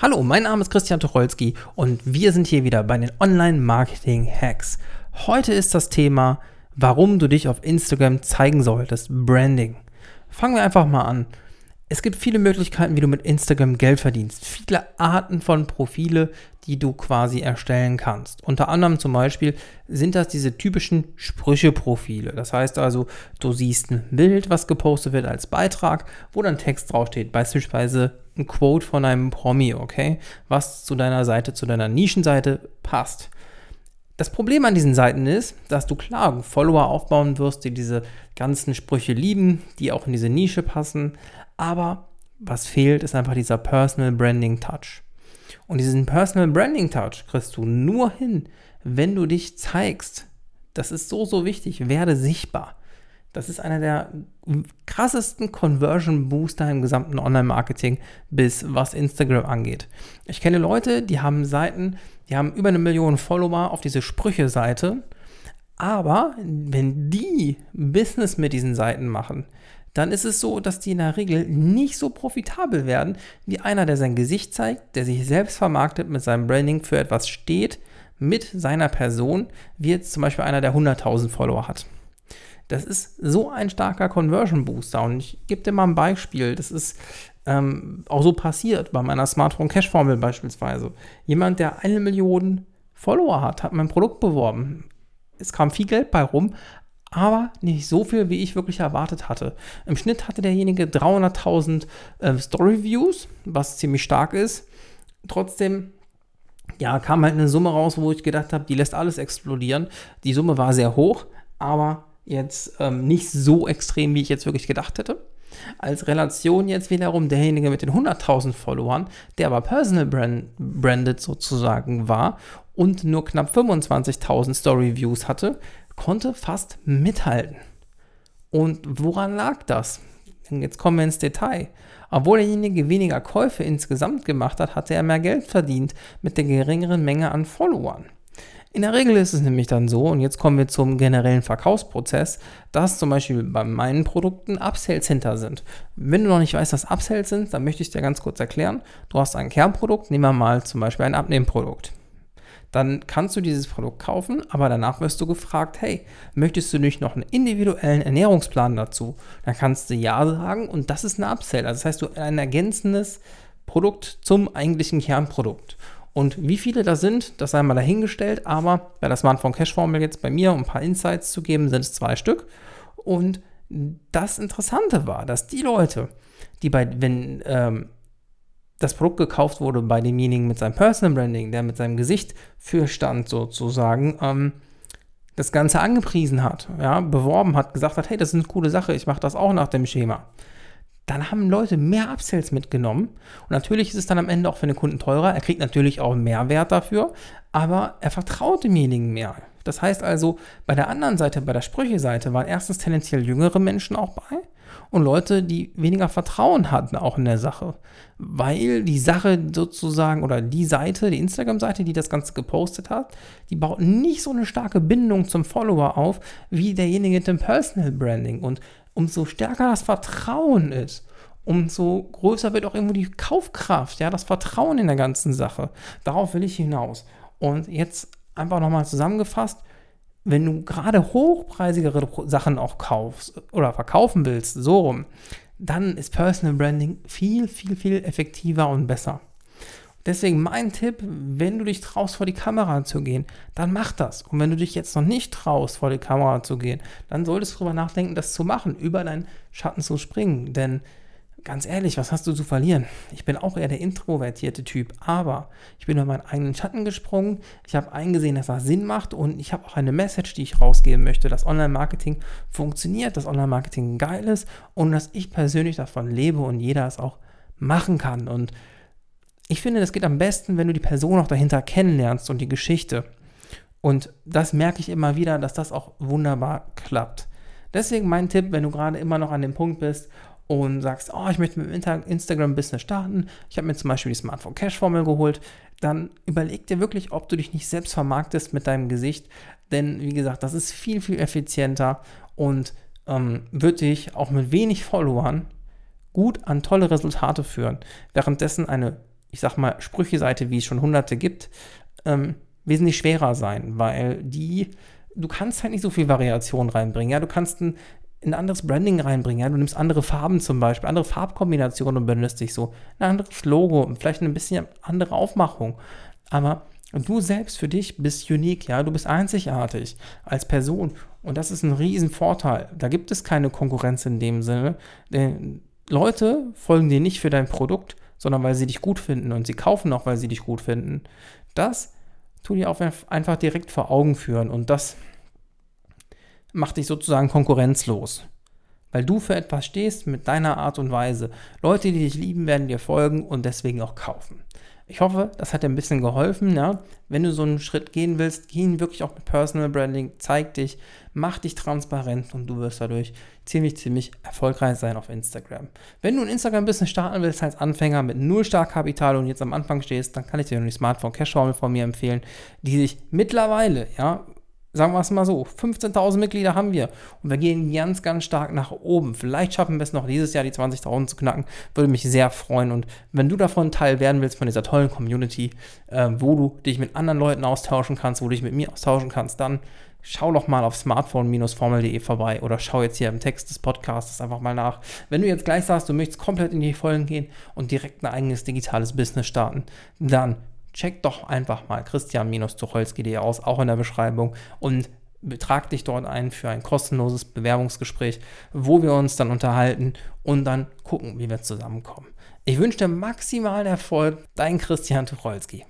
Hallo, mein Name ist Christian Tucholsky und wir sind hier wieder bei den Online-Marketing-Hacks. Heute ist das Thema, warum du dich auf Instagram zeigen solltest, Branding. Fangen wir einfach mal an. Es gibt viele Möglichkeiten, wie du mit Instagram Geld verdienst. Viele Arten von Profile, die du quasi erstellen kannst. Unter anderem zum Beispiel sind das diese typischen Sprüche-Profile. Das heißt also, du siehst ein Bild, was gepostet wird als Beitrag, wo dann Text draufsteht. Beispielsweise ein Quote von einem Promi, okay? Was zu deiner Seite, zu deiner Nischenseite passt. Das Problem an diesen Seiten ist, dass du klar Follower aufbauen wirst, die diese ganzen Sprüche lieben, die auch in diese Nische passen, aber was fehlt, ist einfach dieser Personal Branding Touch. Und diesen Personal Branding Touch kriegst du nur hin, wenn du dich zeigst. Das ist so, so wichtig. Werde sichtbar. Das ist einer der krassesten Conversion Booster im gesamten Online-Marketing, bis was Instagram angeht. Ich kenne Leute, die haben Seiten, die haben über eine Million Follower auf diese Sprüche-Seite. Aber wenn die Business mit diesen Seiten machen, dann ist es so, dass die in der Regel nicht so profitabel werden wie einer, der sein Gesicht zeigt, der sich selbst vermarktet, mit seinem Branding für etwas steht, mit seiner Person, wie jetzt zum Beispiel einer, der 100.000 Follower hat. Das ist so ein starker Conversion Booster. Und ich gebe dir mal ein Beispiel. Das ist ähm, auch so passiert bei meiner Smartphone Cash Formel beispielsweise. Jemand, der eine Million Follower hat, hat mein Produkt beworben. Es kam viel Geld bei rum, aber nicht so viel, wie ich wirklich erwartet hatte. Im Schnitt hatte derjenige 300.000 äh, Story-Views, was ziemlich stark ist. Trotzdem, ja, kam halt eine Summe raus, wo ich gedacht habe, die lässt alles explodieren. Die Summe war sehr hoch, aber jetzt ähm, nicht so extrem, wie ich jetzt wirklich gedacht hätte. Als Relation jetzt wiederum derjenige mit den 100.000 Followern, der aber personal brand, branded sozusagen war und nur knapp 25.000 Story Views hatte, konnte fast mithalten. Und woran lag das? Jetzt kommen wir ins Detail. Obwohl derjenige weniger Käufe insgesamt gemacht hat, hatte er mehr Geld verdient mit der geringeren Menge an Followern. In der Regel ist es nämlich dann so, und jetzt kommen wir zum generellen Verkaufsprozess, dass zum Beispiel bei meinen Produkten Upsells hinter sind. Wenn du noch nicht weißt, was Upsells sind, dann möchte ich dir ganz kurz erklären. Du hast ein Kernprodukt, nehmen wir mal zum Beispiel ein Abnehmprodukt dann kannst du dieses Produkt kaufen, aber danach wirst du gefragt, hey, möchtest du nicht noch einen individuellen Ernährungsplan dazu? Dann kannst du ja sagen und das ist ein Upsell. Also das heißt, du ein ergänzendes Produkt zum eigentlichen Kernprodukt. Und wie viele da sind, das sei mal dahingestellt, aber bei der Smartphone Cash Formel jetzt bei mir, um ein paar Insights zu geben, sind es zwei Stück. Und das Interessante war, dass die Leute, die bei, wenn ähm, das Produkt gekauft wurde bei demjenigen mit seinem Personal Branding, der mit seinem Gesicht für stand sozusagen, ähm, das Ganze angepriesen hat, ja, beworben hat, gesagt hat, hey, das ist eine coole Sache, ich mache das auch nach dem Schema. Dann haben Leute mehr Upsells mitgenommen. Und natürlich ist es dann am Ende auch für den Kunden teurer. Er kriegt natürlich auch Mehrwert dafür, aber er vertraut demjenigen mehr. Das heißt also, bei der anderen Seite, bei der Sprüche-Seite, waren erstens tendenziell jüngere Menschen auch bei und Leute, die weniger Vertrauen hatten auch in der Sache. Weil die Sache sozusagen oder die Seite, die Instagram-Seite, die das Ganze gepostet hat, die baut nicht so eine starke Bindung zum Follower auf wie derjenige mit dem Personal Branding. Und umso stärker das Vertrauen ist, umso größer wird auch irgendwo die Kaufkraft, ja, das Vertrauen in der ganzen Sache. Darauf will ich hinaus. Und jetzt einfach nochmal zusammengefasst, wenn du gerade hochpreisigere Sachen auch kaufst oder verkaufen willst, so rum, dann ist Personal Branding viel, viel, viel effektiver und besser. Deswegen mein Tipp, wenn du dich traust, vor die Kamera zu gehen, dann mach das. Und wenn du dich jetzt noch nicht traust, vor die Kamera zu gehen, dann solltest du darüber nachdenken, das zu machen, über deinen Schatten zu springen. Denn ganz ehrlich, was hast du zu verlieren? Ich bin auch eher der introvertierte Typ, aber ich bin über meinen eigenen Schatten gesprungen. Ich habe eingesehen, dass das Sinn macht und ich habe auch eine Message, die ich rausgeben möchte, dass Online-Marketing funktioniert, dass Online-Marketing geil ist und dass ich persönlich davon lebe und jeder es auch machen kann. Und ich finde, das geht am besten, wenn du die Person auch dahinter kennenlernst und die Geschichte. Und das merke ich immer wieder, dass das auch wunderbar klappt. Deswegen mein Tipp, wenn du gerade immer noch an dem Punkt bist und sagst, oh, ich möchte mit dem Instagram-Business starten, ich habe mir zum Beispiel die Smartphone Cash-Formel geholt, dann überleg dir wirklich, ob du dich nicht selbst vermarktest mit deinem Gesicht. Denn wie gesagt, das ist viel, viel effizienter und ähm, wird dich auch mit wenig Followern gut an tolle Resultate führen. Währenddessen eine ich sag mal, Sprüche-Seite, wie es schon hunderte gibt, ähm, wesentlich schwerer sein, weil die, du kannst halt nicht so viel Variation reinbringen. Ja, du kannst ein, ein anderes Branding reinbringen. Ja, du nimmst andere Farben zum Beispiel, andere Farbkombinationen und benutzt dich so. Ein anderes Logo, vielleicht ein bisschen andere Aufmachung. Aber du selbst für dich bist unique, ja, du bist einzigartig als Person. Und das ist ein Riesenvorteil. Da gibt es keine Konkurrenz in dem Sinne. Denn Leute folgen dir nicht für dein Produkt, sondern weil sie dich gut finden und sie kaufen auch, weil sie dich gut finden. Das tu dir auch einfach direkt vor Augen führen und das macht dich sozusagen konkurrenzlos. Weil du für etwas stehst mit deiner Art und Weise. Leute, die dich lieben, werden dir folgen und deswegen auch kaufen. Ich hoffe, das hat dir ein bisschen geholfen. Ja? Wenn du so einen Schritt gehen willst, geh ihn wirklich auch mit Personal Branding, zeig dich, mach dich transparent und du wirst dadurch ziemlich, ziemlich erfolgreich sein auf Instagram. Wenn du ein Instagram-Business starten willst als Anfänger mit null Startkapital und jetzt am Anfang stehst, dann kann ich dir die Smartphone Cash Formel von mir empfehlen, die sich mittlerweile, ja, sagen wir es mal so, 15.000 Mitglieder haben wir und wir gehen ganz, ganz stark nach oben. Vielleicht schaffen wir es noch dieses Jahr, die 20.000 zu knacken. Würde mich sehr freuen. Und wenn du davon Teil werden willst, von dieser tollen Community, äh, wo du dich mit anderen Leuten austauschen kannst, wo du dich mit mir austauschen kannst, dann schau doch mal auf smartphone-formel.de vorbei oder schau jetzt hier im Text des Podcasts einfach mal nach. Wenn du jetzt gleich sagst, du möchtest komplett in die Folgen gehen und direkt ein eigenes digitales Business starten, dann check doch einfach mal christian-tucholsky.de aus, auch in der Beschreibung und betrag dich dort ein für ein kostenloses Bewerbungsgespräch, wo wir uns dann unterhalten und dann gucken, wie wir zusammenkommen. Ich wünsche dir maximalen Erfolg, dein Christian Tucholsky.